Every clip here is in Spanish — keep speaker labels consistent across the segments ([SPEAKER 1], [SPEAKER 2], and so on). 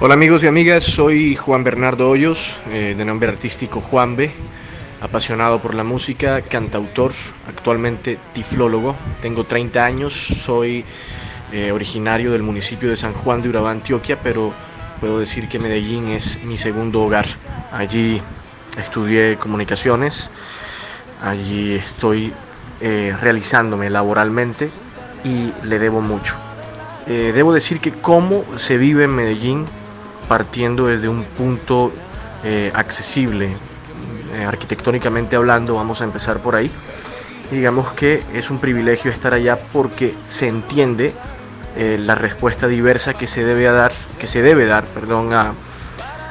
[SPEAKER 1] Hola amigos y amigas, soy Juan Bernardo Hoyos, eh, de nombre artístico Juan B, apasionado por la música, cantautor, actualmente tiflólogo, tengo 30 años, soy eh, originario del municipio de San Juan de Urabá, Antioquia, pero puedo decir que Medellín es mi segundo hogar. Allí estudié comunicaciones, allí estoy eh, realizándome laboralmente y le debo mucho. debo decir que cómo se vive en Medellín partiendo desde un punto eh, accesible, eh, arquitectónicamente hablando, vamos a empezar por ahí. digamos que es un privilegio estar allá porque se entiende eh, la respuesta diversa que se debe dar, que se debe dar, perdón, a,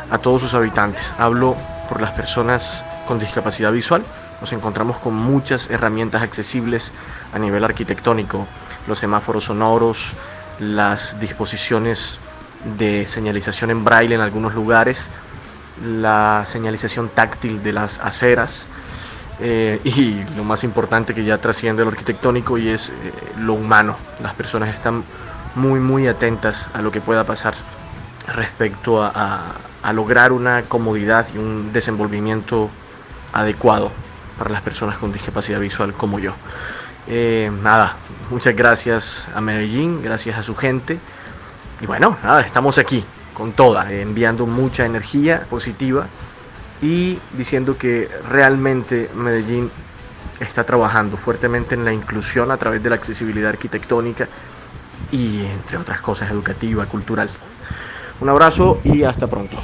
[SPEAKER 1] a todos sus habitantes. Hablo por las personas con discapacidad visual. Nos encontramos con muchas herramientas accesibles a nivel arquitectónico, los semáforos sonoros, las disposiciones de señalización en braille en algunos lugares, la señalización táctil de las aceras eh, y lo más importante que ya trasciende lo arquitectónico y es eh, lo humano. Las personas están muy muy atentas a lo que pueda pasar respecto a, lograr una comodidad y un desenvolvimiento adecuado para las personas con discapacidad visual como yo. Eh, nada, muchas gracias a Medellín, gracias a su gente. Y bueno, nada, estamos aquí con toda, enviando mucha energía positiva y diciendo que realmente Medellín está trabajando fuertemente en la inclusión a través de la accesibilidad arquitectónica y entre otras cosas educativa, cultural. Un abrazo y hasta pronto.